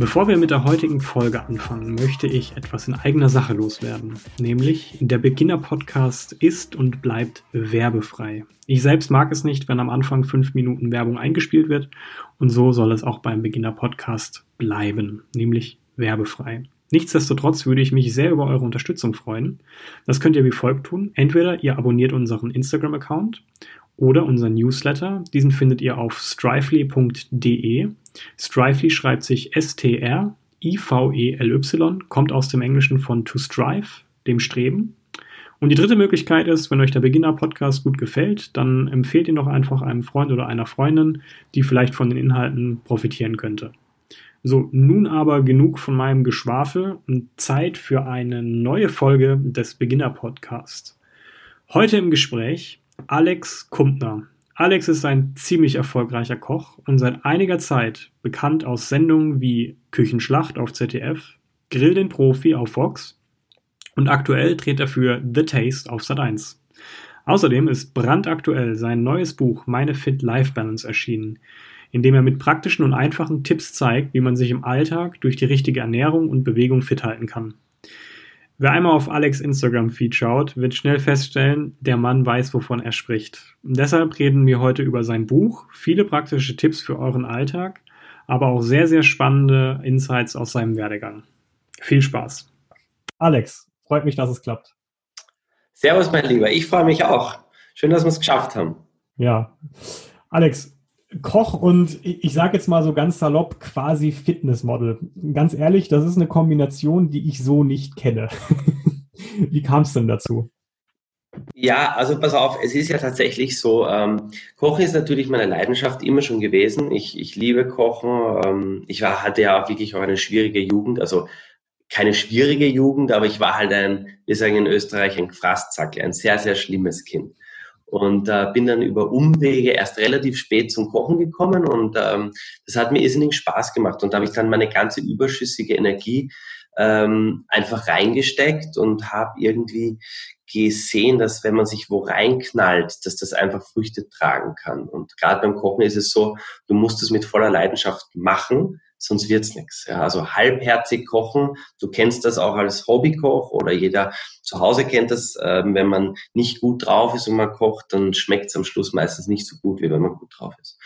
Bevor wir mit der heutigen Folge anfangen, möchte ich etwas in eigener Sache loswerden. Nämlich, der Beginner-Podcast ist und bleibt werbefrei. Ich selbst mag es nicht, wenn am Anfang fünf Minuten Werbung eingespielt wird. Und so soll es auch beim Beginner-Podcast bleiben. Nämlich werbefrei. Nichtsdestotrotz würde ich mich sehr über eure Unterstützung freuen. Das könnt ihr wie folgt tun. Entweder ihr abonniert unseren Instagram-Account oder unseren Newsletter. Diesen findet ihr auf strively.de. Strively schreibt sich S-T-R-I-V-E-L-Y, kommt aus dem Englischen von to strive, dem Streben. Und die dritte Möglichkeit ist, wenn euch der Beginner-Podcast gut gefällt, dann empfehlt ihn doch einfach einem Freund oder einer Freundin, die vielleicht von den Inhalten profitieren könnte. So, nun aber genug von meinem Geschwafel und Zeit für eine neue Folge des Beginner-Podcasts. Heute im Gespräch Alex Kumpner. Alex ist ein ziemlich erfolgreicher Koch und seit einiger Zeit bekannt aus Sendungen wie Küchenschlacht auf ZDF, Grill den Profi auf Fox und aktuell dreht er für The Taste auf Sat1. Außerdem ist brandaktuell sein neues Buch Meine Fit Life Balance erschienen, in dem er mit praktischen und einfachen Tipps zeigt, wie man sich im Alltag durch die richtige Ernährung und Bewegung fit halten kann. Wer einmal auf Alex Instagram-Feed schaut, wird schnell feststellen, der Mann weiß, wovon er spricht. Und deshalb reden wir heute über sein Buch, viele praktische Tipps für euren Alltag, aber auch sehr, sehr spannende Insights aus seinem Werdegang. Viel Spaß. Alex, freut mich, dass es klappt. Servus, mein Lieber. Ich freue mich auch. Schön, dass wir es geschafft haben. Ja. Alex, Koch und ich sage jetzt mal so ganz salopp quasi Fitnessmodel. Ganz ehrlich, das ist eine Kombination, die ich so nicht kenne. Wie kam es denn dazu? Ja, also pass auf, es ist ja tatsächlich so, ähm, Kochen ist natürlich meine Leidenschaft immer schon gewesen. Ich, ich liebe Kochen. Ähm, ich war, hatte ja auch wirklich auch eine schwierige Jugend, also keine schwierige Jugend, aber ich war halt ein, wir sagen in Österreich, ein Gefraßzackel, ein sehr, sehr schlimmes Kind und äh, bin dann über Umwege erst relativ spät zum Kochen gekommen und ähm, das hat mir irrsinnig Spaß gemacht und da habe ich dann meine ganze überschüssige Energie ähm, einfach reingesteckt und habe irgendwie gesehen, dass wenn man sich wo reinknallt, dass das einfach Früchte tragen kann. Und gerade beim Kochen ist es so, du musst es mit voller Leidenschaft machen, sonst wird's nichts. Ja, also halbherzig kochen, du kennst das auch als Hobbykoch oder jeder zu Hause kennt das, äh, wenn man nicht gut drauf ist und man kocht, dann schmeckt's am Schluss meistens nicht so gut, wie wenn man gut drauf ist.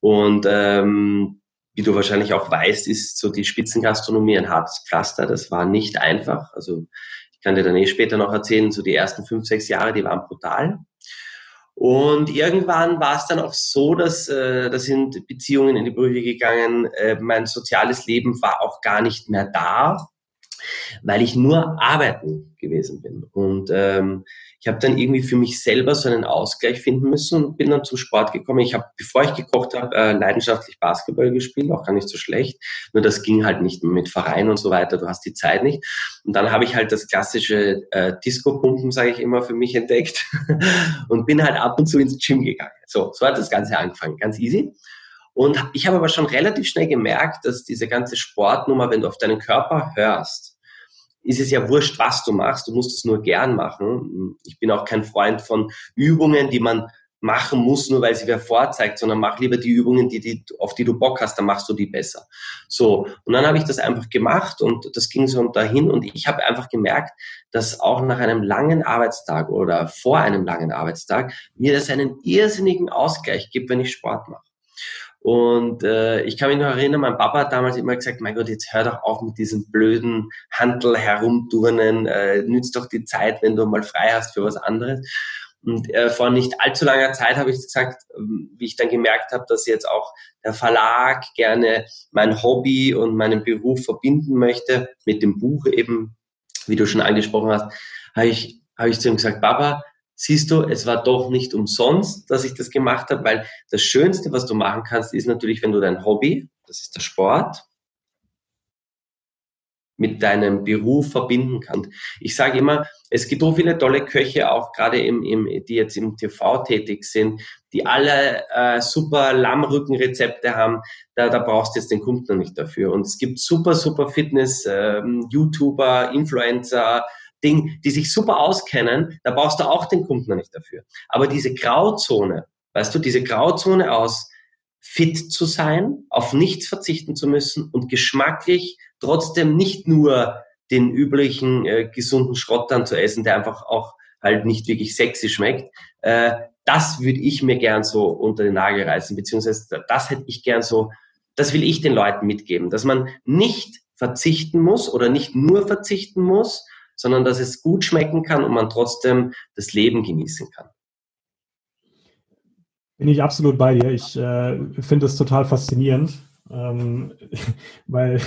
Und ähm, wie du wahrscheinlich auch weißt, ist so die Spitzengastronomie ein hartes Pflaster. Das war nicht einfach. Also ich kann dir dann eh später noch erzählen, so die ersten fünf, sechs Jahre, die waren brutal. Und irgendwann war es dann auch so, dass äh, da sind Beziehungen in die Brüche gegangen. Äh, mein soziales Leben war auch gar nicht mehr da, weil ich nur arbeiten gewesen bin. Und ähm, ich habe dann irgendwie für mich selber so einen Ausgleich finden müssen und bin dann zum Sport gekommen. Ich habe, bevor ich gekocht habe, äh, leidenschaftlich Basketball gespielt, auch gar nicht so schlecht. Nur das ging halt nicht mit Verein und so weiter. Du hast die Zeit nicht. Und dann habe ich halt das klassische äh, Disco-Pumpen, sage ich immer, für mich entdeckt und bin halt ab und zu ins Gym gegangen. So, so hat das Ganze angefangen, ganz easy. Und ich habe aber schon relativ schnell gemerkt, dass diese ganze Sportnummer, wenn du auf deinen Körper hörst, ist es ja wurscht, was du machst. Du musst es nur gern machen. Ich bin auch kein Freund von Übungen, die man machen muss, nur weil sie wer vorzeigt, sondern mach lieber die Übungen, die, die, auf die du Bock hast, dann machst du die besser. So, und dann habe ich das einfach gemacht und das ging so dahin und ich habe einfach gemerkt, dass auch nach einem langen Arbeitstag oder vor einem langen Arbeitstag mir das einen irrsinnigen Ausgleich gibt, wenn ich Sport mache. Und äh, ich kann mich noch erinnern, mein Papa hat damals immer gesagt, mein Gott, jetzt hör doch auf mit diesem blöden Handel herumturnen, äh, nützt doch die Zeit, wenn du mal frei hast für was anderes. Und äh, vor nicht allzu langer Zeit habe ich gesagt, ähm, wie ich dann gemerkt habe, dass jetzt auch der Verlag gerne mein Hobby und meinen Beruf verbinden möchte mit dem Buch eben, wie du schon angesprochen hast, habe ich, habe ich zu ihm gesagt, Papa, siehst du, es war doch nicht umsonst, dass ich das gemacht habe, weil das Schönste, was du machen kannst, ist natürlich, wenn du dein Hobby, das ist der Sport, mit deinem Beruf verbinden kannst. Ich sage immer, es gibt so viele tolle Köche, auch gerade im, im, die jetzt im TV tätig sind, die alle äh, super Lammrückenrezepte haben. Da, da brauchst du jetzt den Kunden nicht dafür. Und es gibt super, super Fitness, ähm, YouTuber, Influencer, Ding, die sich super auskennen. Da brauchst du auch den Kunden nicht dafür. Aber diese Grauzone, weißt du, diese Grauzone aus fit zu sein, auf nichts verzichten zu müssen und geschmacklich trotzdem nicht nur den üblichen äh, gesunden Schrott dann zu essen, der einfach auch halt nicht wirklich sexy schmeckt. Äh, das würde ich mir gern so unter den Nagel reißen, beziehungsweise das hätte ich gern so, das will ich den Leuten mitgeben, dass man nicht verzichten muss oder nicht nur verzichten muss, sondern dass es gut schmecken kann und man trotzdem das Leben genießen kann. Bin ich absolut bei dir. Ich äh, finde es total faszinierend, ähm, weil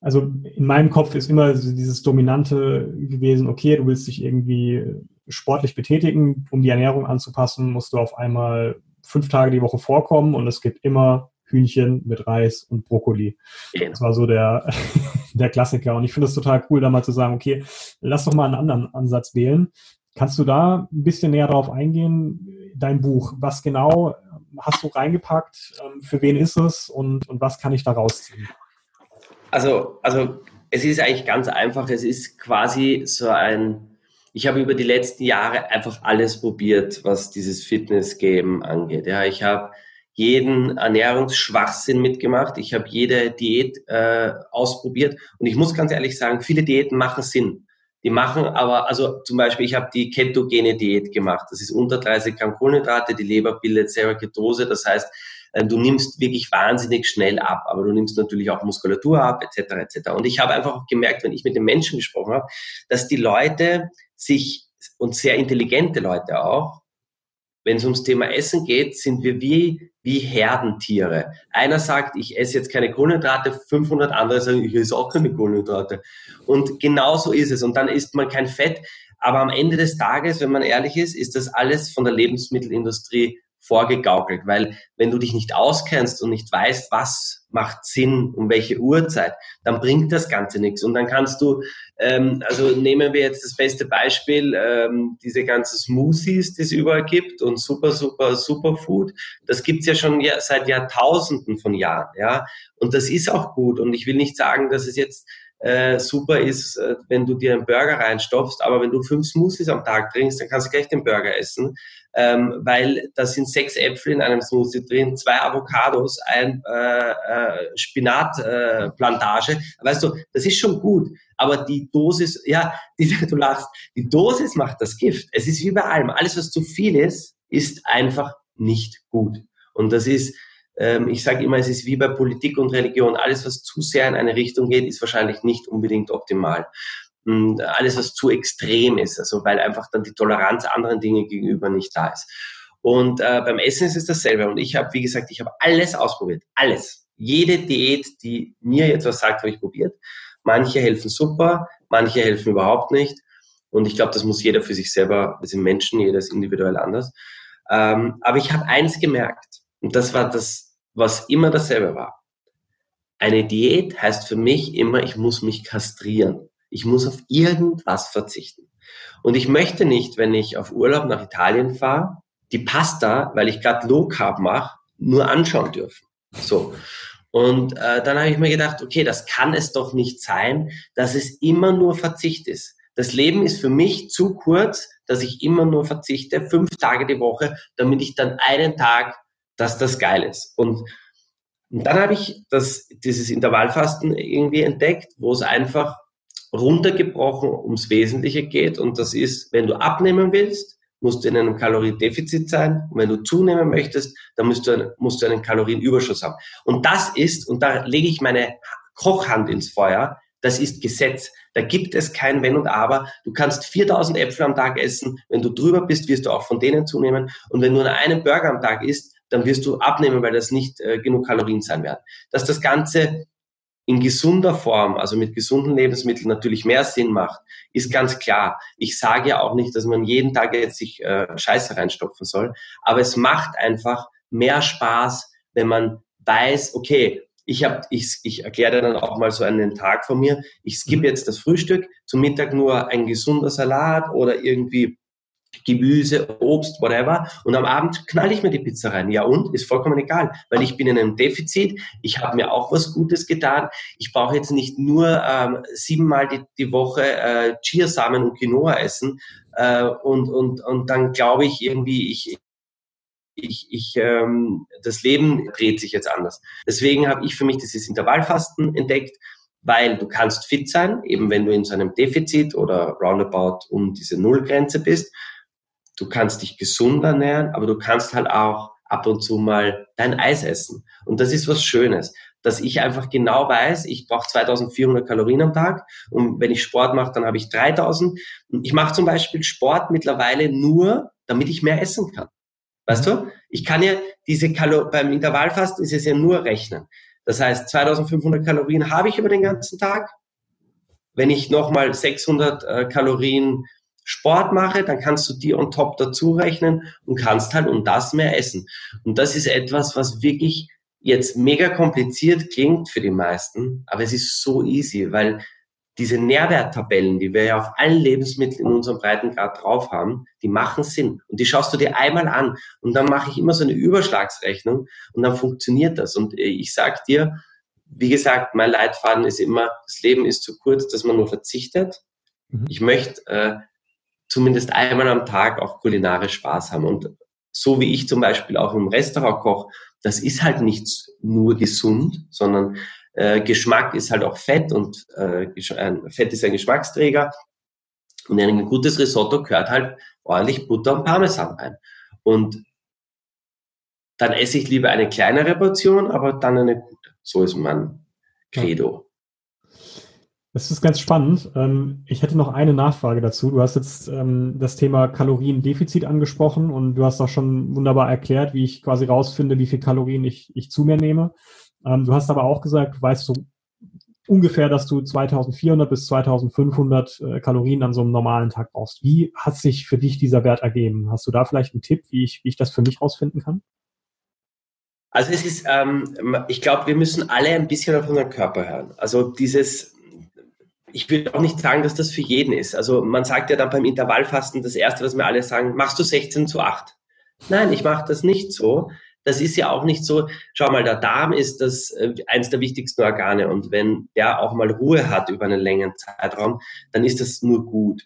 also in meinem Kopf ist immer dieses Dominante gewesen, okay, du willst dich irgendwie sportlich betätigen, um die Ernährung anzupassen, musst du auf einmal fünf Tage die Woche vorkommen und es gibt immer Hühnchen mit Reis und Brokkoli. Das war so der, der Klassiker. Und ich finde es total cool, da mal zu sagen, okay, lass doch mal einen anderen Ansatz wählen. Kannst du da ein bisschen näher darauf eingehen? Dein Buch, was genau hast du reingepackt? Ähm, für wen ist es und, und was kann ich da rausziehen? Also, also es ist eigentlich ganz einfach. Es ist quasi so ein, ich habe über die letzten Jahre einfach alles probiert, was dieses Fitness-Game angeht. Ja, ich habe jeden Ernährungsschwachsinn mitgemacht. Ich habe jede Diät äh, ausprobiert. Und ich muss ganz ehrlich sagen, viele Diäten machen Sinn. Die machen aber, also zum Beispiel, ich habe die ketogene Diät gemacht. Das ist unter 30 Gramm Kohlenhydrate, die Leber bildet selber Ketose. Das heißt, äh, du nimmst wirklich wahnsinnig schnell ab, aber du nimmst natürlich auch Muskulatur ab, etc. etc. Und ich habe einfach gemerkt, wenn ich mit den Menschen gesprochen habe, dass die Leute sich und sehr intelligente Leute auch, wenn es ums Thema Essen geht, sind wir wie, wie Herdentiere. Einer sagt, ich esse jetzt keine Kohlenhydrate, 500 andere sagen, ich esse auch keine Kohlenhydrate. Und genau so ist es. Und dann isst man kein Fett. Aber am Ende des Tages, wenn man ehrlich ist, ist das alles von der Lebensmittelindustrie vorgegaukelt, weil wenn du dich nicht auskennst und nicht weißt, was macht Sinn, um welche Uhrzeit, dann bringt das Ganze nichts. Und dann kannst du, ähm, also nehmen wir jetzt das beste Beispiel, ähm, diese ganzen Smoothies, die es überall gibt und super, super, super Food, das gibt's ja schon seit Jahrtausenden von Jahren, ja. Und das ist auch gut. Und ich will nicht sagen, dass es jetzt äh, super ist, äh, wenn du dir einen Burger reinstopfst, aber wenn du fünf Smoothies am Tag trinkst, dann kannst du gleich den Burger essen, ähm, weil da sind sechs Äpfel in einem Smoothie drin, zwei Avocados, ein äh, äh, Spinatplantage. Äh, weißt du, das ist schon gut, aber die Dosis, ja, die, du lachst, die Dosis macht das Gift. Es ist wie bei allem. Alles, was zu viel ist, ist einfach nicht gut. Und das ist ich sage immer, es ist wie bei Politik und Religion. Alles, was zu sehr in eine Richtung geht, ist wahrscheinlich nicht unbedingt optimal. Und alles, was zu extrem ist, also weil einfach dann die Toleranz anderen Dingen gegenüber nicht da ist. Und äh, beim Essen ist es dasselbe. Und ich habe, wie gesagt, ich habe alles ausprobiert. Alles. Jede Diät, die mir jetzt was sagt, habe ich probiert. Manche helfen super, manche helfen überhaupt nicht. Und ich glaube, das muss jeder für sich selber, wir sind Menschen, jeder ist individuell anders. Ähm, aber ich habe eins gemerkt, und das war das was immer dasselbe war. Eine Diät heißt für mich immer, ich muss mich kastrieren. Ich muss auf irgendwas verzichten. Und ich möchte nicht, wenn ich auf Urlaub nach Italien fahre, die Pasta, weil ich gerade Low Carb mache, nur anschauen dürfen. So. Und äh, dann habe ich mir gedacht, okay, das kann es doch nicht sein, dass es immer nur Verzicht ist. Das Leben ist für mich zu kurz, dass ich immer nur verzichte, fünf Tage die Woche, damit ich dann einen Tag dass das geil ist. Und, und dann habe ich das, dieses Intervallfasten irgendwie entdeckt, wo es einfach runtergebrochen ums Wesentliche geht. Und das ist, wenn du abnehmen willst, musst du in einem Kaloriendefizit sein. Und wenn du zunehmen möchtest, dann musst du, musst du einen Kalorienüberschuss haben. Und das ist, und da lege ich meine Kochhand ins Feuer, das ist Gesetz. Da gibt es kein Wenn und Aber. Du kannst 4000 Äpfel am Tag essen. Wenn du drüber bist, wirst du auch von denen zunehmen. Und wenn du nur einen Burger am Tag isst, dann wirst du abnehmen, weil das nicht äh, genug Kalorien sein werden. Dass das Ganze in gesunder Form, also mit gesunden Lebensmitteln natürlich mehr Sinn macht, ist ganz klar. Ich sage ja auch nicht, dass man jeden Tag jetzt sich äh, Scheiße reinstopfen soll, aber es macht einfach mehr Spaß, wenn man weiß, okay, ich, hab, ich, ich erkläre dann auch mal so einen Tag von mir. Ich skippe mhm. jetzt das Frühstück, zum Mittag nur ein gesunder Salat oder irgendwie Gemüse, Obst, whatever. Und am Abend knall ich mir die Pizza rein. Ja und? Ist vollkommen egal, weil ich bin in einem Defizit. Ich habe mir auch was Gutes getan. Ich brauche jetzt nicht nur ähm, siebenmal die, die Woche äh, Chiasamen und Quinoa essen. Äh, und, und, und dann glaube ich irgendwie, ich, ich, ich, ähm, das Leben dreht sich jetzt anders. Deswegen habe ich für mich dieses Intervallfasten entdeckt, weil du kannst fit sein, eben wenn du in so einem Defizit oder roundabout um diese Nullgrenze bist. Du kannst dich gesund ernähren, aber du kannst halt auch ab und zu mal dein Eis essen. Und das ist was Schönes, dass ich einfach genau weiß, ich brauche 2400 Kalorien am Tag und wenn ich Sport mache, dann habe ich 3000. Ich mache zum Beispiel Sport mittlerweile nur, damit ich mehr essen kann. Weißt du? Ich kann ja diese Kalorien, beim Intervallfasten ist es ja nur rechnen. Das heißt, 2500 Kalorien habe ich über den ganzen Tag. Wenn ich nochmal 600 äh, Kalorien Sport mache, dann kannst du die on top dazu rechnen und kannst halt um das mehr essen. Und das ist etwas, was wirklich jetzt mega kompliziert klingt für die meisten, aber es ist so easy, weil diese Nährwerttabellen, die wir ja auf allen Lebensmitteln in unserem Breitengrad drauf haben, die machen Sinn. Und die schaust du dir einmal an. Und dann mache ich immer so eine Überschlagsrechnung und dann funktioniert das. Und äh, ich sag dir, wie gesagt, mein Leitfaden ist immer, das Leben ist zu kurz, dass man nur verzichtet. Mhm. Ich möchte äh, zumindest einmal am Tag auch kulinarisch Spaß haben. Und so wie ich zum Beispiel auch im Restaurant koche, das ist halt nicht nur gesund, sondern äh, Geschmack ist halt auch Fett und äh, Fett ist ein Geschmacksträger. Und in ein gutes Risotto gehört halt ordentlich Butter und Parmesan rein. Und dann esse ich lieber eine kleinere Portion, aber dann eine gute. So ist mein Credo. Das ist ganz spannend. Ähm, ich hätte noch eine Nachfrage dazu. Du hast jetzt ähm, das Thema Kaloriendefizit angesprochen und du hast auch schon wunderbar erklärt, wie ich quasi rausfinde, wie viel Kalorien ich, ich zu mir nehme. Ähm, du hast aber auch gesagt, du weißt so ungefähr, dass du 2400 bis 2500 äh, Kalorien an so einem normalen Tag brauchst. Wie hat sich für dich dieser Wert ergeben? Hast du da vielleicht einen Tipp, wie ich, wie ich das für mich rausfinden kann? Also es ist, ähm, ich glaube, wir müssen alle ein bisschen auf unseren Körper hören. Also dieses, ich will auch nicht sagen, dass das für jeden ist. Also man sagt ja dann beim Intervallfasten, das Erste, was mir alle sagen, machst du 16 zu 8? Nein, ich mache das nicht so, das ist ja auch nicht so, schau mal, der Darm ist das äh, eins der wichtigsten Organe und wenn der auch mal Ruhe hat über einen längeren Zeitraum, dann ist das nur gut.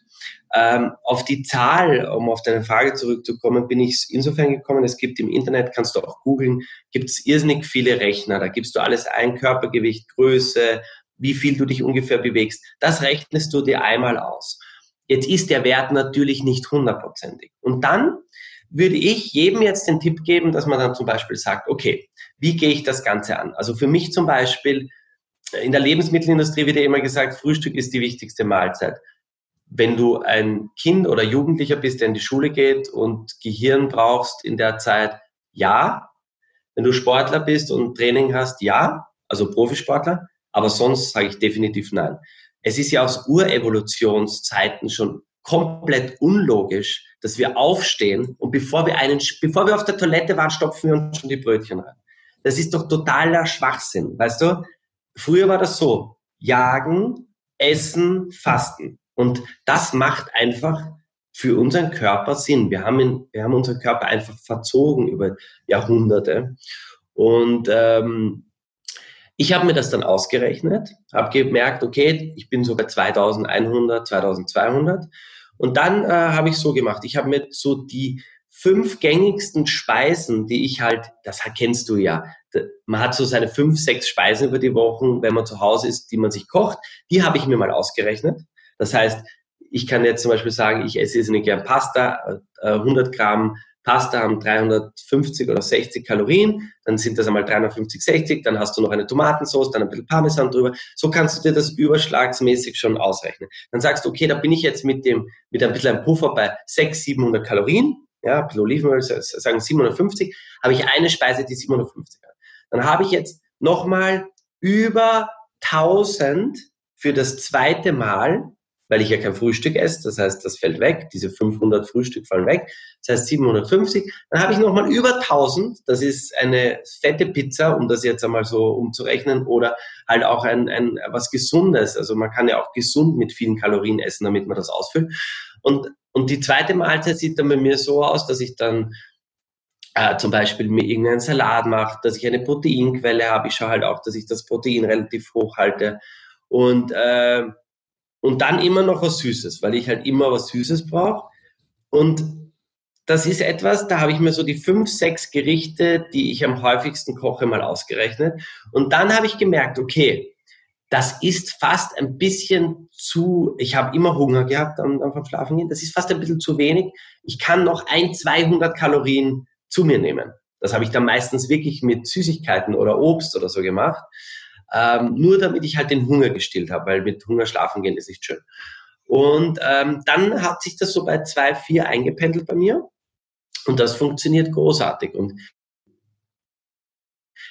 Ähm, auf die Zahl, um auf deine Frage zurückzukommen, bin ich insofern gekommen, es gibt im Internet, kannst du auch googeln, gibt es irrsinnig viele Rechner, da gibst du alles ein, Körpergewicht, Größe, wie viel du dich ungefähr bewegst. Das rechnest du dir einmal aus. Jetzt ist der Wert natürlich nicht hundertprozentig. Und dann würde ich jedem jetzt den Tipp geben, dass man dann zum Beispiel sagt, okay, wie gehe ich das Ganze an? Also für mich zum Beispiel, in der Lebensmittelindustrie wird ja immer gesagt, Frühstück ist die wichtigste Mahlzeit. Wenn du ein Kind oder Jugendlicher bist, der in die Schule geht und Gehirn brauchst in der Zeit, ja. Wenn du Sportler bist und Training hast, ja. Also Profisportler. Aber sonst sage ich definitiv nein. Es ist ja aus Urevolutionszeiten schon komplett unlogisch, dass wir aufstehen und bevor wir einen, bevor wir auf der Toilette waren, stopfen wir uns schon die Brötchen rein. Das ist doch totaler Schwachsinn, weißt du? Früher war das so. Jagen, essen, fasten. Und das macht einfach für unseren Körper Sinn. Wir haben, ihn, wir haben unseren Körper einfach verzogen über Jahrhunderte. Und ähm, ich habe mir das dann ausgerechnet, habe gemerkt, okay, ich bin so bei 2100, 2200. Und dann äh, habe ich so gemacht, ich habe mir so die fünf gängigsten Speisen, die ich halt, das kennst du ja, man hat so seine fünf, sechs Speisen über die Wochen, wenn man zu Hause ist, die man sich kocht, die habe ich mir mal ausgerechnet. Das heißt, ich kann jetzt zum Beispiel sagen, ich esse jetzt nicht gern Pasta, 100 äh, Gramm Pasta haben 350 oder 60 Kalorien, dann sind das einmal 350, 60, dann hast du noch eine Tomatensauce, dann ein bisschen Parmesan drüber. So kannst du dir das überschlagsmäßig schon ausrechnen. Dann sagst du, okay, da bin ich jetzt mit dem, mit ein bisschen einem Puffer bei 600, 700 Kalorien, ja, ein bisschen Olivenöl, sagen 750, habe ich eine Speise, die 750 hat. Dann habe ich jetzt nochmal über 1000 für das zweite Mal weil ich ja kein Frühstück esse. Das heißt, das fällt weg. Diese 500 Frühstück fallen weg. Das heißt 750. Dann habe ich nochmal über 1000. Das ist eine fette Pizza, um das jetzt einmal so umzurechnen. Oder halt auch ein, ein was Gesundes. Also man kann ja auch gesund mit vielen Kalorien essen, damit man das ausfüllt. Und, und die zweite Mahlzeit sieht dann bei mir so aus, dass ich dann äh, zum Beispiel mir irgendeinen Salat mache, dass ich eine Proteinquelle habe. Ich schaue halt auch, dass ich das Protein relativ hoch halte. Und, äh, und dann immer noch was Süßes, weil ich halt immer was Süßes brauche. Und das ist etwas, da habe ich mir so die fünf, sechs Gerichte, die ich am häufigsten koche, mal ausgerechnet. Und dann habe ich gemerkt, okay, das ist fast ein bisschen zu, ich habe immer Hunger gehabt am, am Schlafen gehen, das ist fast ein bisschen zu wenig. Ich kann noch ein, 200 Kalorien zu mir nehmen. Das habe ich dann meistens wirklich mit Süßigkeiten oder Obst oder so gemacht. Ähm, nur damit ich halt den Hunger gestillt habe, weil mit Hunger schlafen gehen ist nicht schön. Und ähm, dann hat sich das so bei zwei vier eingependelt bei mir. Und das funktioniert großartig. Und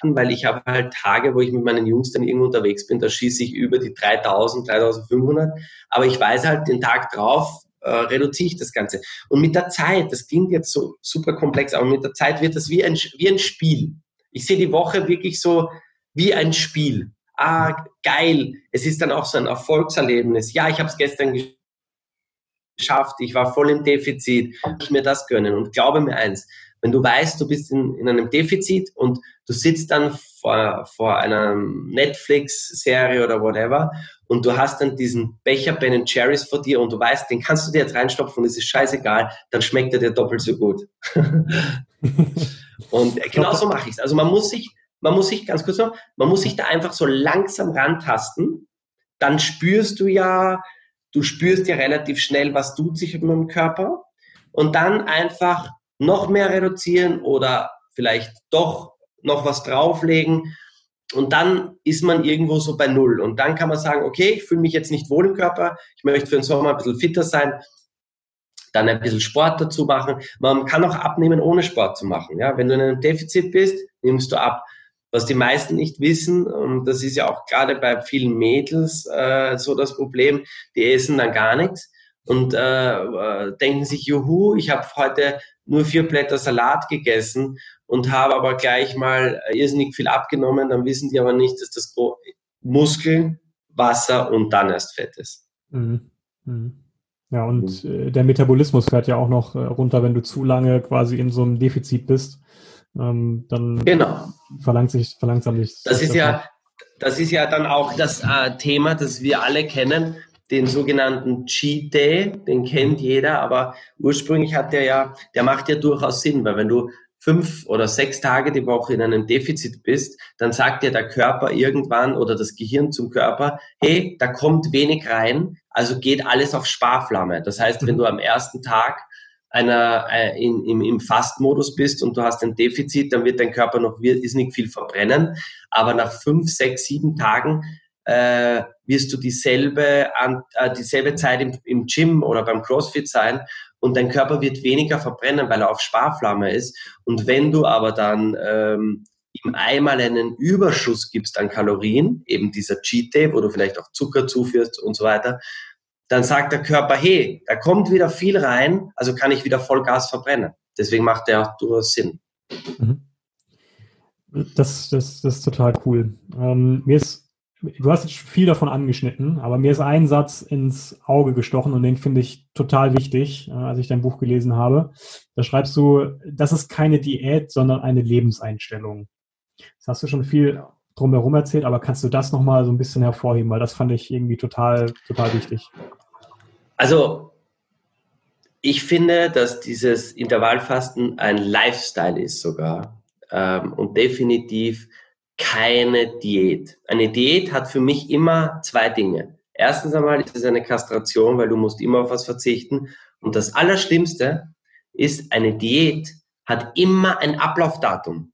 weil ich habe halt Tage, wo ich mit meinen Jungs dann irgendwo unterwegs bin, da schieße ich über die 3000, 3500. Aber ich weiß halt den Tag drauf, äh, reduziere ich das Ganze. Und mit der Zeit, das klingt jetzt so super komplex, aber mit der Zeit wird das wie ein, wie ein Spiel. Ich sehe die Woche wirklich so wie ein Spiel. Ah, geil. Es ist dann auch so ein Erfolgserlebnis. Ja, ich habe es gestern geschafft. Ich war voll im Defizit. Ich mir das gönnen. Und glaube mir eins, wenn du weißt, du bist in, in einem Defizit und du sitzt dann vor, vor einer Netflix-Serie oder whatever und du hast dann diesen Becher Ben Cherries vor dir und du weißt, den kannst du dir jetzt reinstopfen und es ist scheißegal, dann schmeckt er dir doppelt so gut. und genau so mache ich es. Also man muss sich, man muss sich, ganz kurz noch, man muss sich da einfach so langsam rantasten, dann spürst du ja, du spürst ja relativ schnell, was tut sich mit dem Körper und dann einfach noch mehr reduzieren oder vielleicht doch noch was drauflegen. Und dann ist man irgendwo so bei Null. Und dann kann man sagen, okay, ich fühle mich jetzt nicht wohl im Körper, ich möchte für den Sommer ein bisschen fitter sein, dann ein bisschen Sport dazu machen. Man kann auch abnehmen, ohne Sport zu machen. Ja, wenn du in einem Defizit bist, nimmst du ab. Was die meisten nicht wissen, und das ist ja auch gerade bei vielen Mädels äh, so das Problem, die essen dann gar nichts und äh, äh denken sich, juhu, ich habe heute nur vier Blätter Salat gegessen und habe aber gleich mal irrsinnig viel abgenommen, dann wissen die aber nicht, dass das Muskeln, Wasser und dann erst Fett ist. Mhm. Mhm. Ja, und mhm. äh, der Metabolismus fährt ja auch noch äh, runter, wenn du zu lange quasi in so einem Defizit bist. Ähm, dann genau. verlangt sich, verlangsamt sich. Das, das ist ja, das ist ja dann auch das äh, Thema, das wir alle kennen den sogenannten Cheat Day, den kennt jeder, aber ursprünglich hat der ja, der macht ja durchaus Sinn, weil wenn du fünf oder sechs Tage die Woche in einem Defizit bist, dann sagt dir der Körper irgendwann oder das Gehirn zum Körper, hey, da kommt wenig rein, also geht alles auf Sparflamme. Das heißt, wenn du am ersten Tag einer äh, in, im, im Fastmodus bist und du hast ein Defizit, dann wird dein Körper noch nicht viel verbrennen. Aber nach fünf, sechs, sieben Tagen äh, wirst du dieselbe, an, äh, dieselbe Zeit im, im Gym oder beim CrossFit sein und dein Körper wird weniger verbrennen, weil er auf Sparflamme ist. Und wenn du aber dann ähm, ihm einmal einen Überschuss gibst an Kalorien, eben dieser Cheat Day, wo du vielleicht auch Zucker zuführst und so weiter, dann sagt der Körper, hey, da kommt wieder viel rein, also kann ich wieder Vollgas verbrennen. Deswegen macht der auch durchaus Sinn. Mhm. Das, das, das ist total cool. Ähm, mir ist Du hast jetzt viel davon angeschnitten, aber mir ist ein Satz ins Auge gestochen und den finde ich total wichtig, äh, als ich dein Buch gelesen habe. Da schreibst du, das ist keine Diät, sondern eine Lebenseinstellung. Das hast du schon viel drumherum erzählt, aber kannst du das nochmal so ein bisschen hervorheben, weil das fand ich irgendwie total, total wichtig. Also, ich finde, dass dieses Intervallfasten ein Lifestyle ist sogar ähm, und definitiv keine Diät. Eine Diät hat für mich immer zwei Dinge. Erstens einmal ist es eine Kastration, weil du musst immer auf was verzichten. Und das Allerschlimmste ist, eine Diät hat immer ein Ablaufdatum.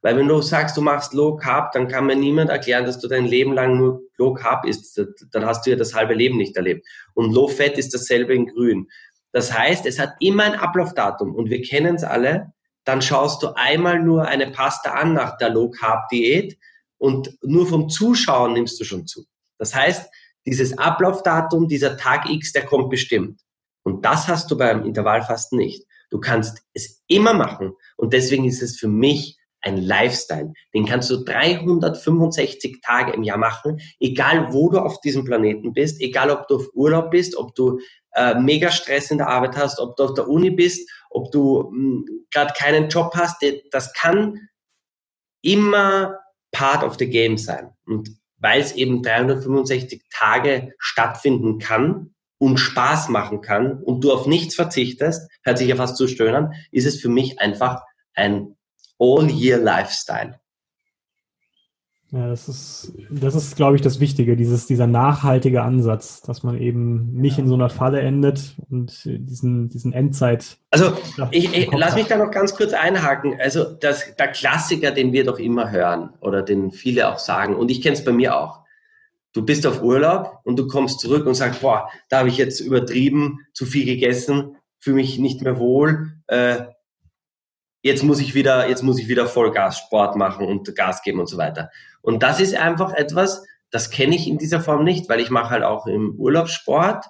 Weil wenn du sagst, du machst Low Carb, dann kann mir niemand erklären, dass du dein Leben lang nur Low Carb isst. Dann hast du ja das halbe Leben nicht erlebt. Und Low Fat ist dasselbe in Grün. Das heißt, es hat immer ein Ablaufdatum. Und wir kennen es alle dann schaust du einmal nur eine Pasta an nach der Low Carb Diät und nur vom Zuschauen nimmst du schon zu. Das heißt, dieses Ablaufdatum, dieser Tag X, der kommt bestimmt. Und das hast du beim Intervallfasten nicht. Du kannst es immer machen. Und deswegen ist es für mich ein Lifestyle. Den kannst du 365 Tage im Jahr machen, egal wo du auf diesem Planeten bist, egal ob du auf Urlaub bist, ob du äh, mega Stress in der Arbeit hast, ob du auf der Uni bist, ob du hm, gerade keinen Job hast. Das kann immer part of the game sein. Und weil es eben 365 Tage stattfinden kann und Spaß machen kann und du auf nichts verzichtest, hört sich ja fast zu stöhnen, ist es für mich einfach ein All-Year-Lifestyle. Ja, das ist, das ist, glaube ich, das Wichtige, dieses, dieser nachhaltige Ansatz, dass man eben nicht in so einer Falle endet und diesen, diesen Endzeit. Also, ich, ich lass mich da noch ganz kurz einhaken. Also, das, der Klassiker, den wir doch immer hören oder den viele auch sagen, und ich kenne es bei mir auch. Du bist auf Urlaub und du kommst zurück und sagst, boah, da habe ich jetzt übertrieben, zu viel gegessen, fühle mich nicht mehr wohl, äh, jetzt muss ich wieder, jetzt muss ich wieder Vollgas Sport machen und Gas geben und so weiter. Und das ist einfach etwas, das kenne ich in dieser Form nicht, weil ich mache halt auch im Urlaub Sport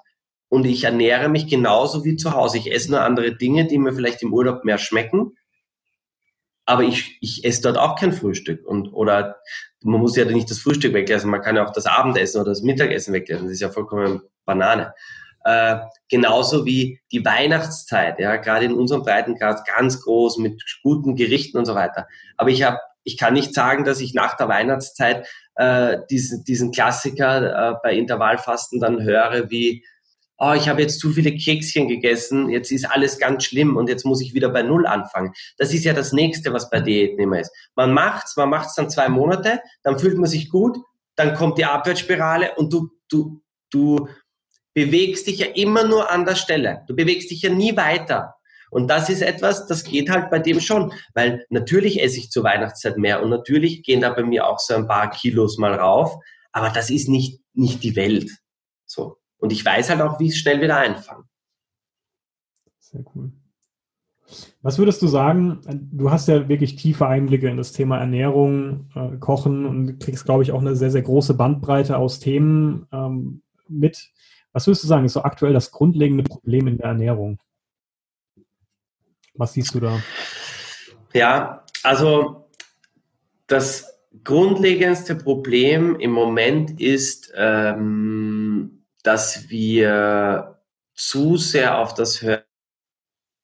und ich ernähre mich genauso wie zu Hause. Ich esse nur andere Dinge, die mir vielleicht im Urlaub mehr schmecken. Aber ich, ich esse dort auch kein Frühstück. Und, oder man muss ja nicht das Frühstück weglassen, man kann ja auch das Abendessen oder das Mittagessen weglassen. Das ist ja vollkommen Banane. Äh, genauso wie die Weihnachtszeit, ja, gerade in unserem Breitengrad ganz groß mit guten Gerichten und so weiter. Aber ich habe, ich kann nicht sagen, dass ich nach der Weihnachtszeit äh, diesen, diesen Klassiker äh, bei Intervallfasten dann höre wie, oh, ich habe jetzt zu viele Kekschen gegessen, jetzt ist alles ganz schlimm und jetzt muss ich wieder bei Null anfangen. Das ist ja das Nächste, was bei Diäten immer ist. Man macht's, man macht's dann zwei Monate, dann fühlt man sich gut, dann kommt die Abwärtsspirale und du, du, du bewegst dich ja immer nur an der Stelle. Du bewegst dich ja nie weiter. Und das ist etwas, das geht halt bei dem schon, weil natürlich esse ich zur Weihnachtszeit mehr und natürlich gehen da bei mir auch so ein paar Kilos mal rauf, aber das ist nicht, nicht die Welt. So. Und ich weiß halt auch, wie ich es schnell wieder einfange. Sehr cool. Was würdest du sagen? Du hast ja wirklich tiefe Einblicke in das Thema Ernährung, äh, Kochen und kriegst, glaube ich, auch eine sehr, sehr große Bandbreite aus Themen ähm, mit. Was würdest du sagen, ist so aktuell das grundlegende Problem in der Ernährung? Was siehst du da? Ja, also das grundlegendste Problem im Moment ist, ähm, dass wir zu sehr auf das hören,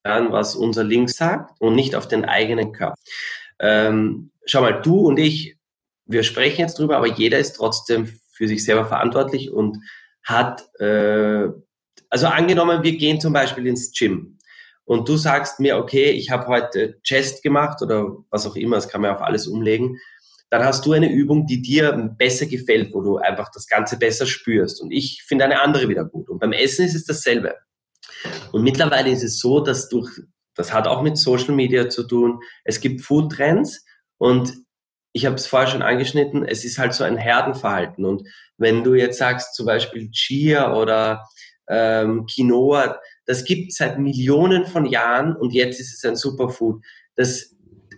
was unser Link sagt und nicht auf den eigenen Körper. Ähm, schau mal, du und ich, wir sprechen jetzt drüber, aber jeder ist trotzdem für sich selber verantwortlich und hat, äh, also angenommen, wir gehen zum Beispiel ins Gym und du sagst mir, okay, ich habe heute Chest gemacht oder was auch immer, das kann man auf alles umlegen, dann hast du eine Übung, die dir besser gefällt, wo du einfach das Ganze besser spürst. Und ich finde eine andere wieder gut. Und beim Essen ist es dasselbe. Und mittlerweile ist es so, dass durch, das hat auch mit Social Media zu tun, es gibt Food Trends und ich habe es vorher schon angeschnitten, es ist halt so ein Herdenverhalten. Und wenn du jetzt sagst, zum Beispiel Chia oder ähm, Quinoa, das gibt seit Millionen von Jahren und jetzt ist es ein Superfood. Das,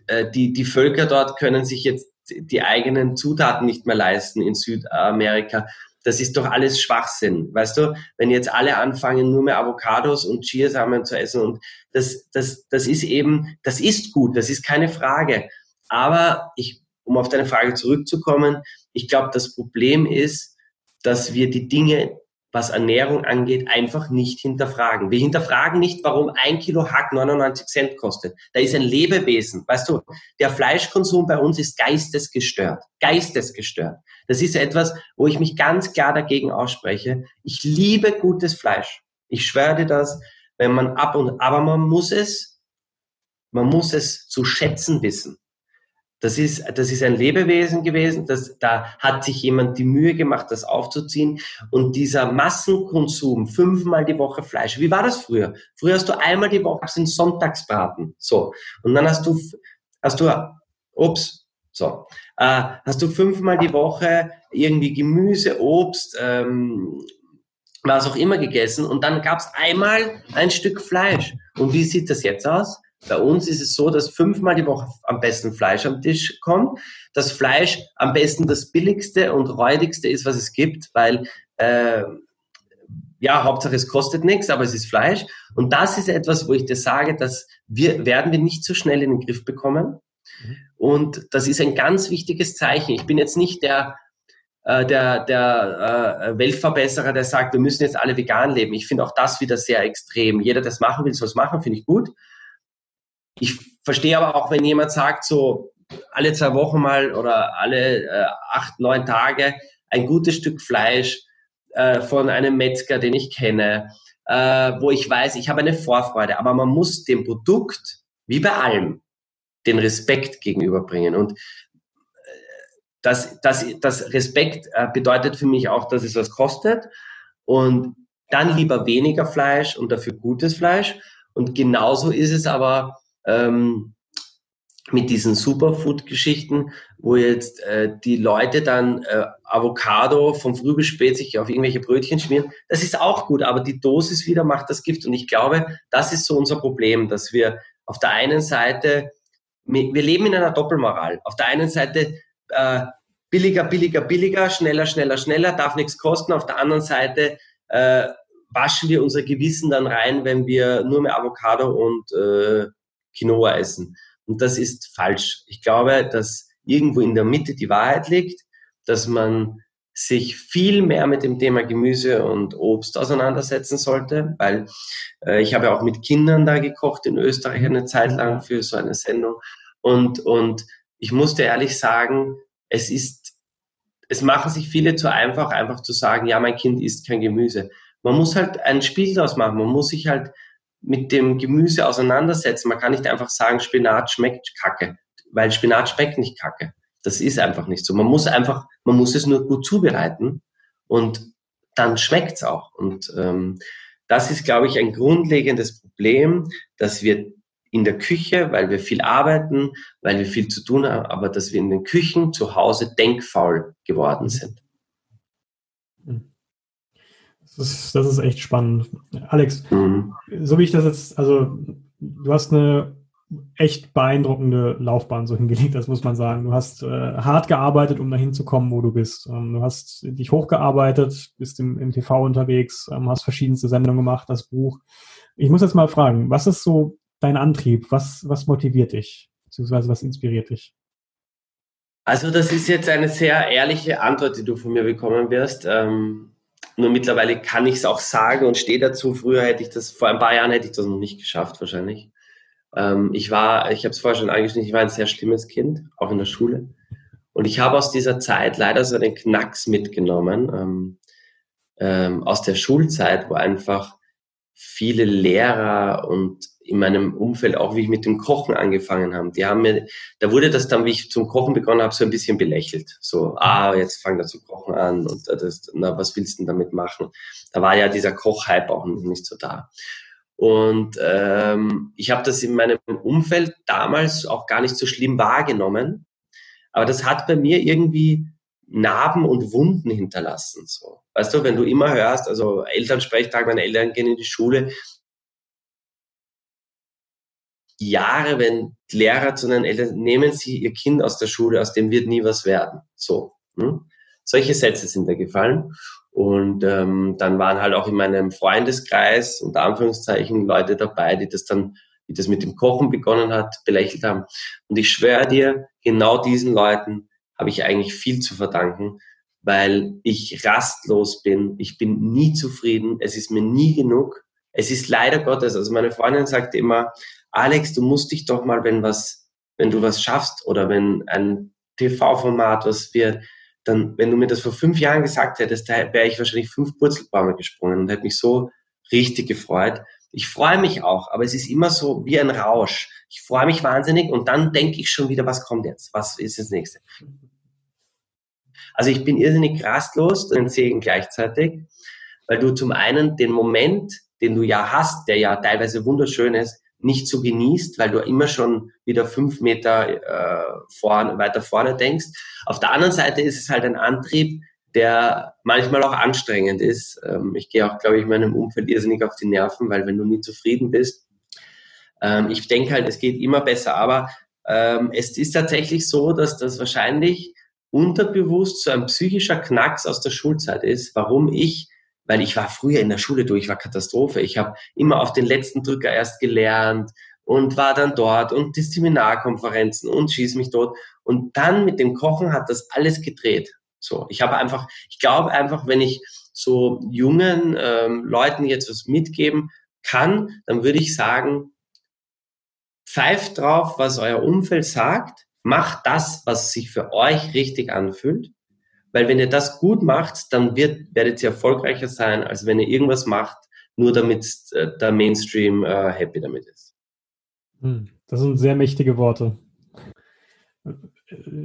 äh, die, die Völker dort können sich jetzt die eigenen Zutaten nicht mehr leisten in Südamerika. Das ist doch alles Schwachsinn, weißt du? Wenn jetzt alle anfangen, nur mehr Avocados und Chiasamen zu essen und das, das, das ist eben, das ist gut, das ist keine Frage. Aber ich um auf deine Frage zurückzukommen, ich glaube, das Problem ist, dass wir die Dinge, was Ernährung angeht, einfach nicht hinterfragen. Wir hinterfragen nicht, warum ein Kilo Hack 99 Cent kostet. Da ist ein Lebewesen. Weißt du, der Fleischkonsum bei uns ist geistesgestört. Geistesgestört. Das ist etwas, wo ich mich ganz klar dagegen ausspreche. Ich liebe gutes Fleisch. Ich schwöre dir das, wenn man ab und, aber man muss es, man muss es zu schätzen wissen. Das ist, das ist ein Lebewesen gewesen, das, da hat sich jemand die Mühe gemacht, das aufzuziehen. Und dieser Massenkonsum, fünfmal die Woche Fleisch, wie war das früher? Früher hast du einmal die Woche den Sonntagsbraten, so. Und dann hast du, hast du, ups, so, äh, hast du fünfmal die Woche irgendwie Gemüse, Obst, ähm, was auch immer gegessen und dann gab es einmal ein Stück Fleisch. Und wie sieht das jetzt aus? Bei uns ist es so, dass fünfmal die Woche am besten Fleisch am Tisch kommt. Das Fleisch am besten das billigste und räudigste ist, was es gibt, weil äh, ja, Hauptsache es kostet nichts, aber es ist Fleisch. Und das ist etwas, wo ich dir sage, dass wir werden wir nicht so schnell in den Griff bekommen. Mhm. Und das ist ein ganz wichtiges Zeichen. Ich bin jetzt nicht der, äh, der, der äh, Weltverbesserer, der sagt, wir müssen jetzt alle vegan leben. Ich finde auch das wieder sehr extrem. Jeder, der es machen will, soll es machen, finde ich gut. Ich verstehe aber auch, wenn jemand sagt, so alle zwei Wochen mal oder alle äh, acht, neun Tage ein gutes Stück Fleisch äh, von einem Metzger, den ich kenne, äh, wo ich weiß, ich habe eine Vorfreude, aber man muss dem Produkt, wie bei allem, den Respekt gegenüberbringen. Und äh, das, das, das Respekt äh, bedeutet für mich auch, dass es was kostet und dann lieber weniger Fleisch und dafür gutes Fleisch. Und genauso ist es aber ähm, mit diesen Superfood-Geschichten, wo jetzt äh, die Leute dann äh, Avocado vom Früh bis spät sich auf irgendwelche Brötchen schmieren. Das ist auch gut, aber die Dosis wieder macht das Gift. Und ich glaube, das ist so unser Problem, dass wir auf der einen Seite, wir leben in einer Doppelmoral. Auf der einen Seite äh, billiger, billiger, billiger, schneller, schneller, schneller, darf nichts kosten. Auf der anderen Seite äh, waschen wir unser Gewissen dann rein, wenn wir nur mehr Avocado und äh, Quinoa essen. Und das ist falsch. Ich glaube, dass irgendwo in der Mitte die Wahrheit liegt, dass man sich viel mehr mit dem Thema Gemüse und Obst auseinandersetzen sollte, weil äh, ich habe ja auch mit Kindern da gekocht in Österreich eine Zeit lang für so eine Sendung und, und ich musste ehrlich sagen, es ist, es machen sich viele zu einfach, einfach zu sagen, ja, mein Kind isst kein Gemüse. Man muss halt ein Spiel daraus machen, man muss sich halt mit dem Gemüse auseinandersetzen. Man kann nicht einfach sagen, Spinat schmeckt kacke, weil Spinat schmeckt nicht kacke. Das ist einfach nicht so. Man muss einfach, man muss es nur gut zubereiten und dann schmeckt's auch. Und ähm, das ist, glaube ich, ein grundlegendes Problem, dass wir in der Küche, weil wir viel arbeiten, weil wir viel zu tun haben, aber dass wir in den Küchen zu Hause denkfaul geworden sind. Das ist, das ist echt spannend. Alex, mhm. so wie ich das jetzt, also du hast eine echt beeindruckende Laufbahn so hingelegt, das muss man sagen. Du hast äh, hart gearbeitet, um dahin zu kommen, wo du bist. Ähm, du hast dich hochgearbeitet, bist im, im TV unterwegs, ähm, hast verschiedenste Sendungen gemacht, das Buch. Ich muss jetzt mal fragen, was ist so dein Antrieb? Was, was motiviert dich? Beziehungsweise was inspiriert dich? Also das ist jetzt eine sehr ehrliche Antwort, die du von mir bekommen wirst. Ähm, nur mittlerweile kann ich es auch sagen und stehe dazu. Früher hätte ich das, vor ein paar Jahren hätte ich das noch nicht geschafft wahrscheinlich. Ähm, ich war, ich habe es vorher schon angeschnitten, ich war ein sehr schlimmes Kind, auch in der Schule. Und ich habe aus dieser Zeit leider so einen Knacks mitgenommen, ähm, ähm, aus der Schulzeit, wo einfach viele Lehrer und in meinem Umfeld auch, wie ich mit dem Kochen angefangen habe, die haben mir, da wurde das dann, wie ich zum Kochen begonnen habe, so ein bisschen belächelt. So, ah, jetzt fang da zu kochen an und das, na, was willst du denn damit machen? Da war ja dieser Kochhype auch nicht so da. Und ähm, ich habe das in meinem Umfeld damals auch gar nicht so schlimm wahrgenommen. Aber das hat bei mir irgendwie Narben und Wunden hinterlassen. So. Weißt du, wenn du immer hörst, also Elternsprechtag, meine Eltern gehen in die Schule, Jahre, wenn Lehrer zu den Eltern, nehmen Sie Ihr Kind aus der Schule, aus dem wird nie was werden. So. Hm? Solche Sätze sind da gefallen. Und ähm, dann waren halt auch in meinem Freundeskreis, unter Anführungszeichen, Leute dabei, die das dann, wie das mit dem Kochen begonnen hat, belächelt haben. Und ich schwöre dir, genau diesen Leuten habe ich eigentlich viel zu verdanken, weil ich rastlos bin. Ich bin nie zufrieden. Es ist mir nie genug. Es ist leider Gottes, also meine Freundin sagte immer, Alex, du musst dich doch mal, wenn was, wenn du was schaffst oder wenn ein TV-Format was wird, dann, wenn du mir das vor fünf Jahren gesagt hättest, da wäre ich wahrscheinlich fünf Purzelbäume gesprungen und hätte mich so richtig gefreut. Ich freue mich auch, aber es ist immer so wie ein Rausch. Ich freue mich wahnsinnig und dann denke ich schon wieder, was kommt jetzt? Was ist das nächste? Also ich bin irrsinnig rastlos und Segen gleichzeitig, weil du zum einen den Moment, den du ja hast, der ja teilweise wunderschön ist, nicht so genießt, weil du immer schon wieder fünf Meter äh, vorn, weiter vorne denkst. Auf der anderen Seite ist es halt ein Antrieb, der manchmal auch anstrengend ist. Ähm, ich gehe auch, glaube ich, meinem Umfeld irrsinnig auf die Nerven, weil wenn du nie zufrieden bist, ähm, ich denke halt, es geht immer besser. Aber ähm, es ist tatsächlich so, dass das wahrscheinlich unterbewusst so ein psychischer Knacks aus der Schulzeit ist, warum ich, weil ich war früher in der Schule durch, ich war Katastrophe. Ich habe immer auf den letzten Drücker erst gelernt und war dann dort und Disziplinarkonferenzen und schieß mich dort. Und dann mit dem Kochen hat das alles gedreht. So, ich habe einfach, ich glaube einfach, wenn ich so jungen ähm, Leuten jetzt was mitgeben kann, dann würde ich sagen, pfeift drauf, was euer Umfeld sagt, macht das, was sich für euch richtig anfühlt. Weil wenn ihr das gut macht, dann wird, werdet ihr erfolgreicher sein, als wenn ihr irgendwas macht, nur damit äh, der Mainstream äh, happy damit ist. Hm, das sind sehr mächtige Worte.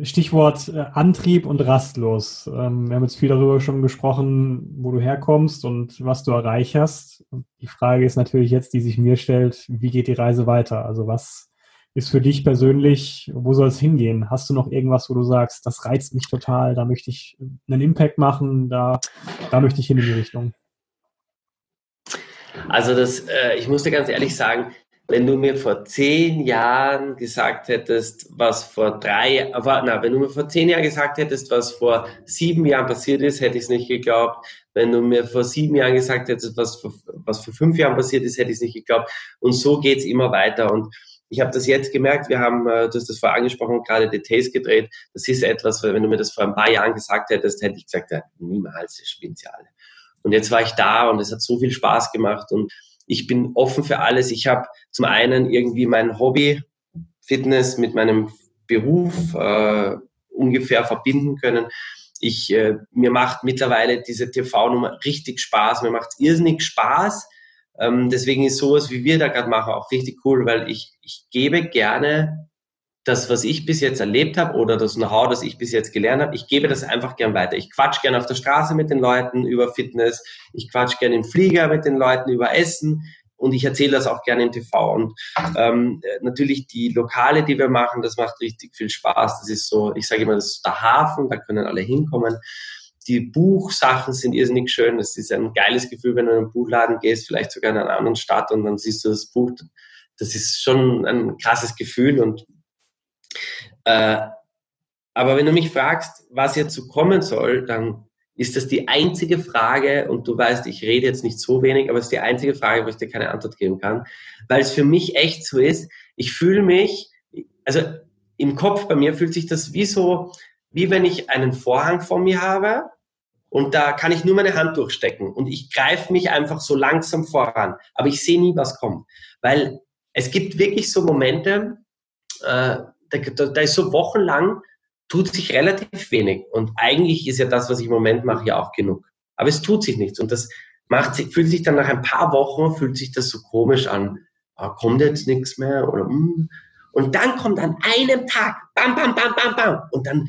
Stichwort äh, Antrieb und rastlos. Ähm, wir haben jetzt viel darüber schon gesprochen, wo du herkommst und was du erreicht hast. Die Frage ist natürlich jetzt, die sich mir stellt, wie geht die Reise weiter? Also was ist für dich persönlich, wo soll es hingehen? Hast du noch irgendwas, wo du sagst, das reizt mich total, da möchte ich einen Impact machen, da, da möchte ich hin in die Richtung? Also das, äh, ich muss dir ganz ehrlich sagen, wenn du mir vor zehn Jahren gesagt hättest, was vor drei, aber, na, wenn du mir vor zehn Jahren gesagt hättest, was vor sieben Jahren passiert ist, hätte ich es nicht geglaubt. Wenn du mir vor sieben Jahren gesagt hättest, was vor, was vor fünf Jahren passiert ist, hätte ich es nicht geglaubt. Und so geht's immer weiter. Und ich habe das jetzt gemerkt, wir haben, äh, du hast das vorher angesprochen, gerade Details gedreht. Das ist etwas, wenn du mir das vor ein paar Jahren gesagt hättest, hätte ich gesagt, ja, niemals, das spinnt ja alle. Und jetzt war ich da und es hat so viel Spaß gemacht und ich bin offen für alles. Ich habe zum einen irgendwie mein Hobby Fitness mit meinem Beruf äh, ungefähr verbinden können. Ich, äh, mir macht mittlerweile diese TV-Nummer richtig Spaß. Mir macht irrsinnig Spaß. Ähm, deswegen ist sowas, wie wir da gerade machen, auch richtig cool, weil ich, ich gebe gerne das, was ich bis jetzt erlebt habe oder das Know-how, das ich bis jetzt gelernt habe, ich gebe das einfach gern weiter. Ich quatsch gern auf der Straße mit den Leuten über Fitness, ich quatsch gern im Flieger mit den Leuten über Essen und ich erzähle das auch gerne im TV. Und ähm, natürlich die Lokale, die wir machen, das macht richtig viel Spaß. Das ist so, ich sage immer, das ist der Hafen, da können alle hinkommen. Die Buchsachen sind irrsinnig schön. Das ist ein geiles Gefühl, wenn du in einen Buchladen gehst, vielleicht sogar in einer anderen Stadt und dann siehst du das Buch. Das ist schon ein krasses Gefühl und äh, aber wenn du mich fragst, was jetzt so kommen soll, dann ist das die einzige Frage, und du weißt, ich rede jetzt nicht so wenig, aber es ist die einzige Frage, wo ich dir keine Antwort geben kann, weil es für mich echt so ist, ich fühle mich, also im Kopf bei mir fühlt sich das wie so, wie wenn ich einen Vorhang vor mir habe und da kann ich nur meine Hand durchstecken und ich greife mich einfach so langsam voran, aber ich sehe nie, was kommt, weil es gibt wirklich so Momente, äh, da, da ist so wochenlang, tut sich relativ wenig. Und eigentlich ist ja das, was ich im Moment mache, ja auch genug. Aber es tut sich nichts. Und das macht fühlt sich dann nach ein paar Wochen, fühlt sich das so komisch an. Ah, kommt jetzt nichts mehr? Oder, mm. Und dann kommt an einem Tag, bam, bam, bam, bam, bam. Und dann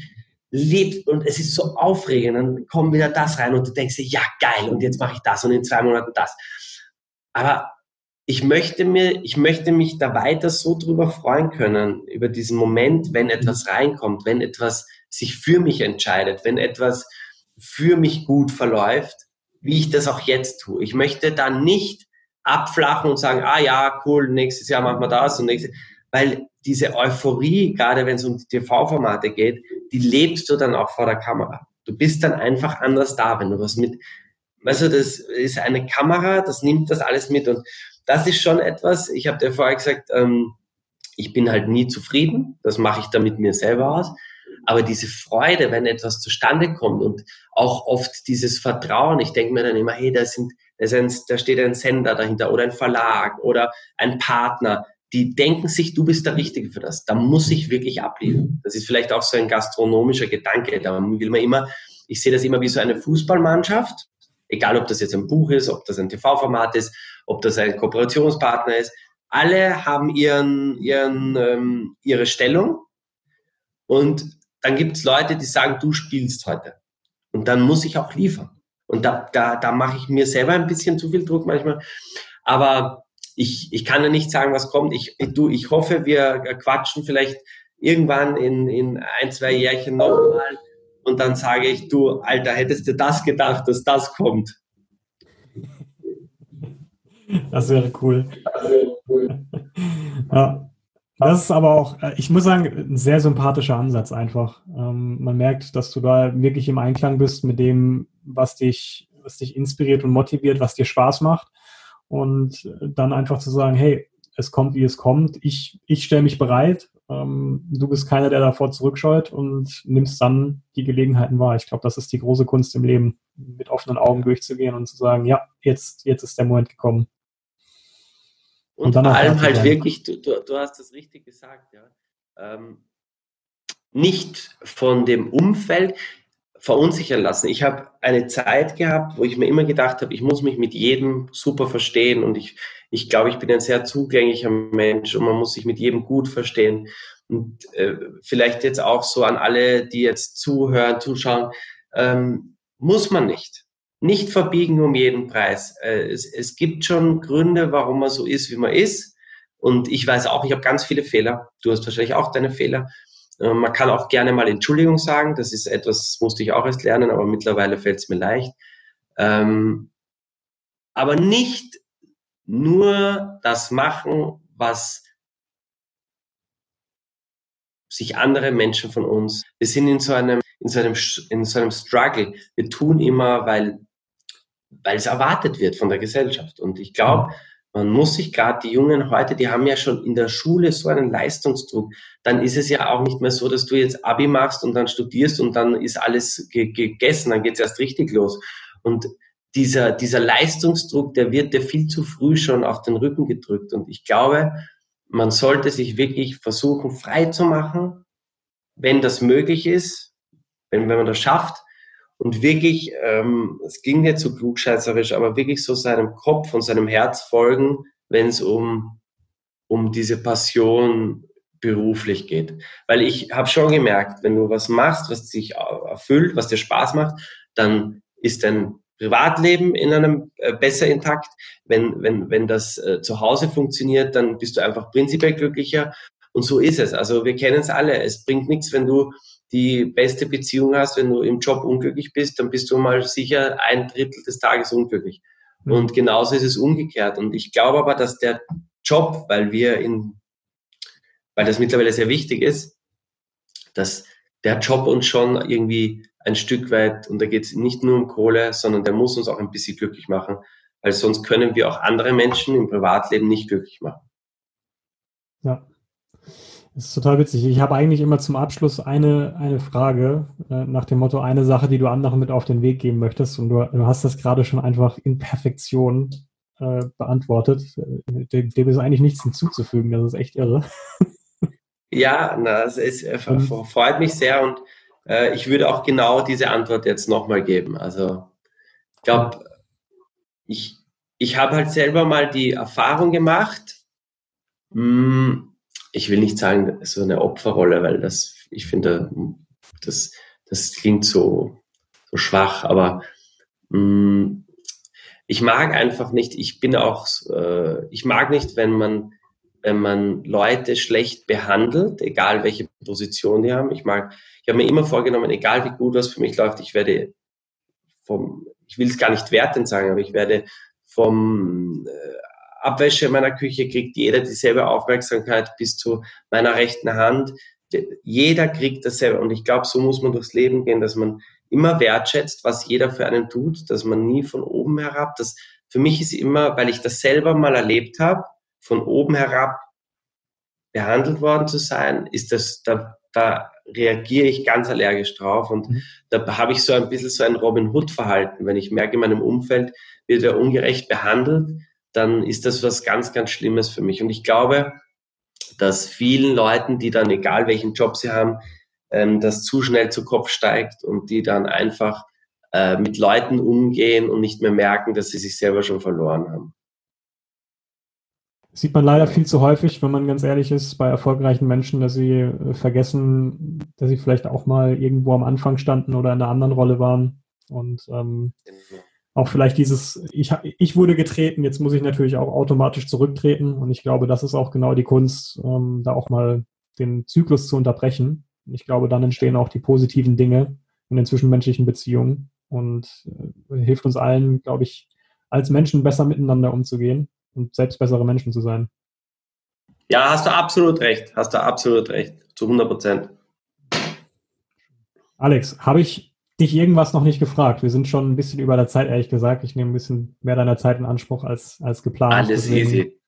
lebt, und es ist so aufregend, dann kommt wieder das rein und du denkst dir, ja, geil, und jetzt mache ich das und in zwei Monaten das. Aber ich möchte mir, ich möchte mich da weiter so drüber freuen können, über diesen Moment, wenn etwas reinkommt, wenn etwas sich für mich entscheidet, wenn etwas für mich gut verläuft, wie ich das auch jetzt tue. Ich möchte da nicht abflachen und sagen, ah ja, cool, nächstes Jahr machen wir das und nächstes, weil diese Euphorie, gerade wenn es um die TV-Formate geht, die lebst du dann auch vor der Kamera. Du bist dann einfach anders da, wenn du was mit, weißt du, das ist eine Kamera, das nimmt das alles mit und das ist schon etwas, ich habe dir vorher gesagt, ähm, ich bin halt nie zufrieden, das mache ich dann mit mir selber aus. Aber diese Freude, wenn etwas zustande kommt und auch oft dieses Vertrauen, ich denke mir dann immer, hey, da, sind, da, sind, da steht ein Sender dahinter oder ein Verlag oder ein Partner, die denken sich, du bist der Richtige für das. Da muss ich wirklich abliefern. Das ist vielleicht auch so ein gastronomischer Gedanke. Da will man immer, ich sehe das immer wie so eine Fußballmannschaft, egal ob das jetzt ein Buch ist, ob das ein TV-Format ist ob das ein Kooperationspartner ist. Alle haben ihren, ihren, ähm, ihre Stellung und dann gibt es Leute, die sagen, du spielst heute. Und dann muss ich auch liefern. Und da, da, da mache ich mir selber ein bisschen zu viel Druck manchmal. Aber ich, ich kann ja nicht sagen, was kommt. Ich, du, ich hoffe, wir quatschen vielleicht irgendwann in, in ein, zwei Jährchen nochmal und dann sage ich, du, Alter, hättest du das gedacht, dass das kommt? Das wäre cool. ja. Das ist aber auch, äh, ich muss sagen, ein sehr sympathischer Ansatz einfach. Ähm, man merkt, dass du da wirklich im Einklang bist mit dem, was dich, was dich inspiriert und motiviert, was dir Spaß macht. Und dann einfach zu sagen, hey, es kommt, wie es kommt. Ich, ich stelle mich bereit. Ähm, du bist keiner, der davor zurückscheut und nimmst dann die Gelegenheiten wahr. Ich glaube, das ist die große Kunst im Leben, mit offenen Augen durchzugehen und zu sagen, ja, jetzt, jetzt ist der Moment gekommen. Und, und vor allem halt wirklich, du, du, hast das richtig gesagt, ja. Ähm, nicht von dem Umfeld verunsichern lassen. Ich habe eine Zeit gehabt, wo ich mir immer gedacht habe, ich muss mich mit jedem super verstehen und ich, ich glaube, ich bin ein sehr zugänglicher Mensch und man muss sich mit jedem gut verstehen. Und äh, vielleicht jetzt auch so an alle, die jetzt zuhören, zuschauen, ähm, muss man nicht nicht verbiegen um jeden Preis. Äh, es, es gibt schon Gründe, warum man so ist, wie man ist. Und ich weiß auch, ich habe ganz viele Fehler. Du hast wahrscheinlich auch deine Fehler. Äh, man kann auch gerne mal Entschuldigung sagen. Das ist etwas, das musste ich auch erst lernen, aber mittlerweile fällt es mir leicht. Ähm, aber nicht nur das machen, was sich andere Menschen von uns. Wir sind in so einem, in so einem, in so einem Struggle. Wir tun immer, weil weil es erwartet wird von der Gesellschaft. Und ich glaube, man muss sich gerade, die Jungen heute, die haben ja schon in der Schule so einen Leistungsdruck. Dann ist es ja auch nicht mehr so, dass du jetzt Abi machst und dann studierst und dann ist alles ge gegessen, dann geht es erst richtig los. Und dieser, dieser Leistungsdruck, der wird dir viel zu früh schon auf den Rücken gedrückt. Und ich glaube, man sollte sich wirklich versuchen, frei zu machen, wenn das möglich ist, wenn, wenn man das schafft, und wirklich, ähm, es ging nicht so klugscheißerisch, aber wirklich so seinem Kopf und seinem Herz folgen, wenn es um, um diese Passion beruflich geht. Weil ich habe schon gemerkt, wenn du was machst, was dich erfüllt, was dir Spaß macht, dann ist dein Privatleben in einem äh, besser intakt. Wenn, wenn, wenn das äh, zu Hause funktioniert, dann bist du einfach prinzipiell glücklicher. Und so ist es. Also wir kennen es alle. Es bringt nichts, wenn du die beste Beziehung hast, wenn du im Job unglücklich bist, dann bist du mal sicher ein Drittel des Tages unglücklich. Mhm. Und genauso ist es umgekehrt. Und ich glaube aber, dass der Job, weil wir in, weil das mittlerweile sehr wichtig ist, dass der Job uns schon irgendwie ein Stück weit, und da geht es nicht nur um Kohle, sondern der muss uns auch ein bisschen glücklich machen, weil sonst können wir auch andere Menschen im Privatleben nicht glücklich machen. Das ist total witzig. Ich habe eigentlich immer zum Abschluss eine, eine Frage äh, nach dem Motto, eine Sache, die du anderen mit auf den Weg geben möchtest. Und du, du hast das gerade schon einfach in Perfektion äh, beantwortet. Dem, dem, ist eigentlich nichts hinzuzufügen. Das ist echt irre. Ja, na, es ist, äh, freut mich sehr und äh, ich würde auch genau diese Antwort jetzt nochmal geben. Also ich glaube, ich, ich habe halt selber mal die Erfahrung gemacht, mh, hm, ich will nicht sagen, so eine Opferrolle, weil das, ich finde, das, das klingt so, so schwach, aber mh, mm, ich mag einfach nicht, ich bin auch, äh, ich mag nicht, wenn man, wenn man Leute schlecht behandelt, egal welche Position die haben. Ich mag, ich habe mir immer vorgenommen, egal wie gut was für mich läuft, ich werde vom, ich will es gar nicht wertend sagen, aber ich werde vom äh, Abwäsche in meiner Küche kriegt jeder dieselbe Aufmerksamkeit bis zu meiner rechten Hand. Jeder kriegt dasselbe. Und ich glaube, so muss man durchs Leben gehen, dass man immer wertschätzt, was jeder für einen tut, dass man nie von oben herab, das für mich ist immer, weil ich das selber mal erlebt habe, von oben herab behandelt worden zu sein, ist das, da, da reagiere ich ganz allergisch drauf und mhm. da habe ich so ein bisschen so ein Robin Hood Verhalten, wenn ich merke, in meinem Umfeld wird er ungerecht behandelt, dann ist das was ganz, ganz Schlimmes für mich. Und ich glaube, dass vielen Leuten, die dann, egal welchen Job sie haben, ähm, das zu schnell zu Kopf steigt und die dann einfach äh, mit Leuten umgehen und nicht mehr merken, dass sie sich selber schon verloren haben. Sieht man leider viel zu häufig, wenn man ganz ehrlich ist, bei erfolgreichen Menschen, dass sie äh, vergessen, dass sie vielleicht auch mal irgendwo am Anfang standen oder in einer anderen Rolle waren. Und ähm, genau auch vielleicht dieses, ich, ich wurde getreten, jetzt muss ich natürlich auch automatisch zurücktreten. Und ich glaube, das ist auch genau die Kunst, ähm, da auch mal den Zyklus zu unterbrechen. Ich glaube, dann entstehen auch die positiven Dinge in den zwischenmenschlichen Beziehungen und äh, hilft uns allen, glaube ich, als Menschen besser miteinander umzugehen und selbst bessere Menschen zu sein. Ja, hast du absolut recht. Hast du absolut recht. Zu 100 Prozent. Alex, habe ich dich irgendwas noch nicht gefragt? Wir sind schon ein bisschen über der Zeit, ehrlich gesagt. Ich nehme ein bisschen mehr deiner Zeit in Anspruch als, als geplant. Alles Deswegen easy.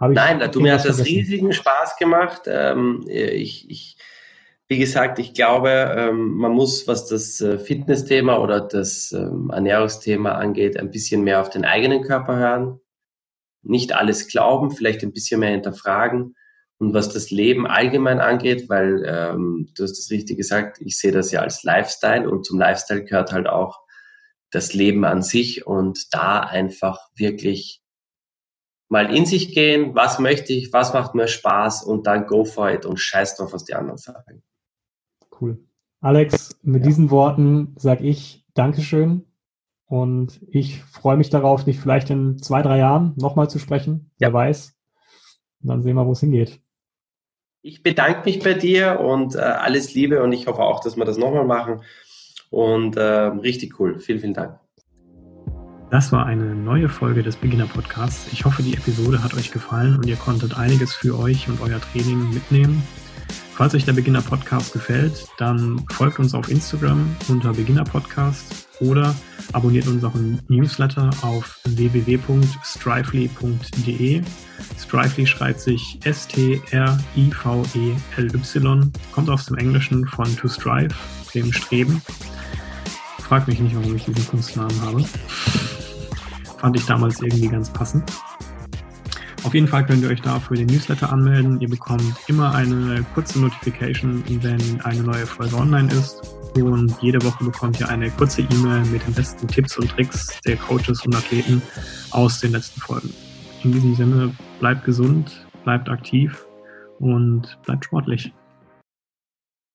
Nein, du, mir hat das vergessen. riesigen Spaß gemacht. Ähm, ich, ich, wie gesagt, ich glaube, ähm, man muss, was das äh, Fitnessthema oder das ähm, Ernährungsthema angeht, ein bisschen mehr auf den eigenen Körper hören. Nicht alles glauben, vielleicht ein bisschen mehr hinterfragen. Und was das Leben allgemein angeht, weil ähm, du hast das richtig gesagt, ich sehe das ja als Lifestyle und zum Lifestyle gehört halt auch das Leben an sich und da einfach wirklich mal in sich gehen, was möchte ich, was macht mir Spaß und dann go for it und scheiß drauf, was die anderen sagen. Cool. Alex, mit ja. diesen Worten sage ich Dankeschön und ich freue mich darauf, dich vielleicht in zwei, drei Jahren nochmal zu sprechen. Ja. Wer weiß. Und dann sehen wir, wo es hingeht. Ich bedanke mich bei dir und äh, alles Liebe und ich hoffe auch, dass wir das nochmal machen. Und äh, richtig cool. Vielen, vielen Dank. Das war eine neue Folge des Beginner Podcasts. Ich hoffe, die Episode hat euch gefallen und ihr konntet einiges für euch und euer Training mitnehmen. Falls euch der Beginner Podcast gefällt, dann folgt uns auf Instagram unter Beginner Podcast oder abonniert unseren Newsletter auf www.strively.de. Strively schreibt sich S-T-R-I-V-E-L-Y, kommt aus dem Englischen von to strive, dem Streben. Fragt mich nicht, warum ich diesen Kunstnamen habe. Fand ich damals irgendwie ganz passend. Auf jeden Fall könnt ihr euch da für den Newsletter anmelden. Ihr bekommt immer eine kurze Notification, wenn eine neue Folge online ist. Und jede Woche bekommt ihr eine kurze E-Mail mit den besten Tipps und Tricks der Coaches und Athleten aus den letzten Folgen. In diesem Sinne, bleibt gesund, bleibt aktiv und bleibt sportlich.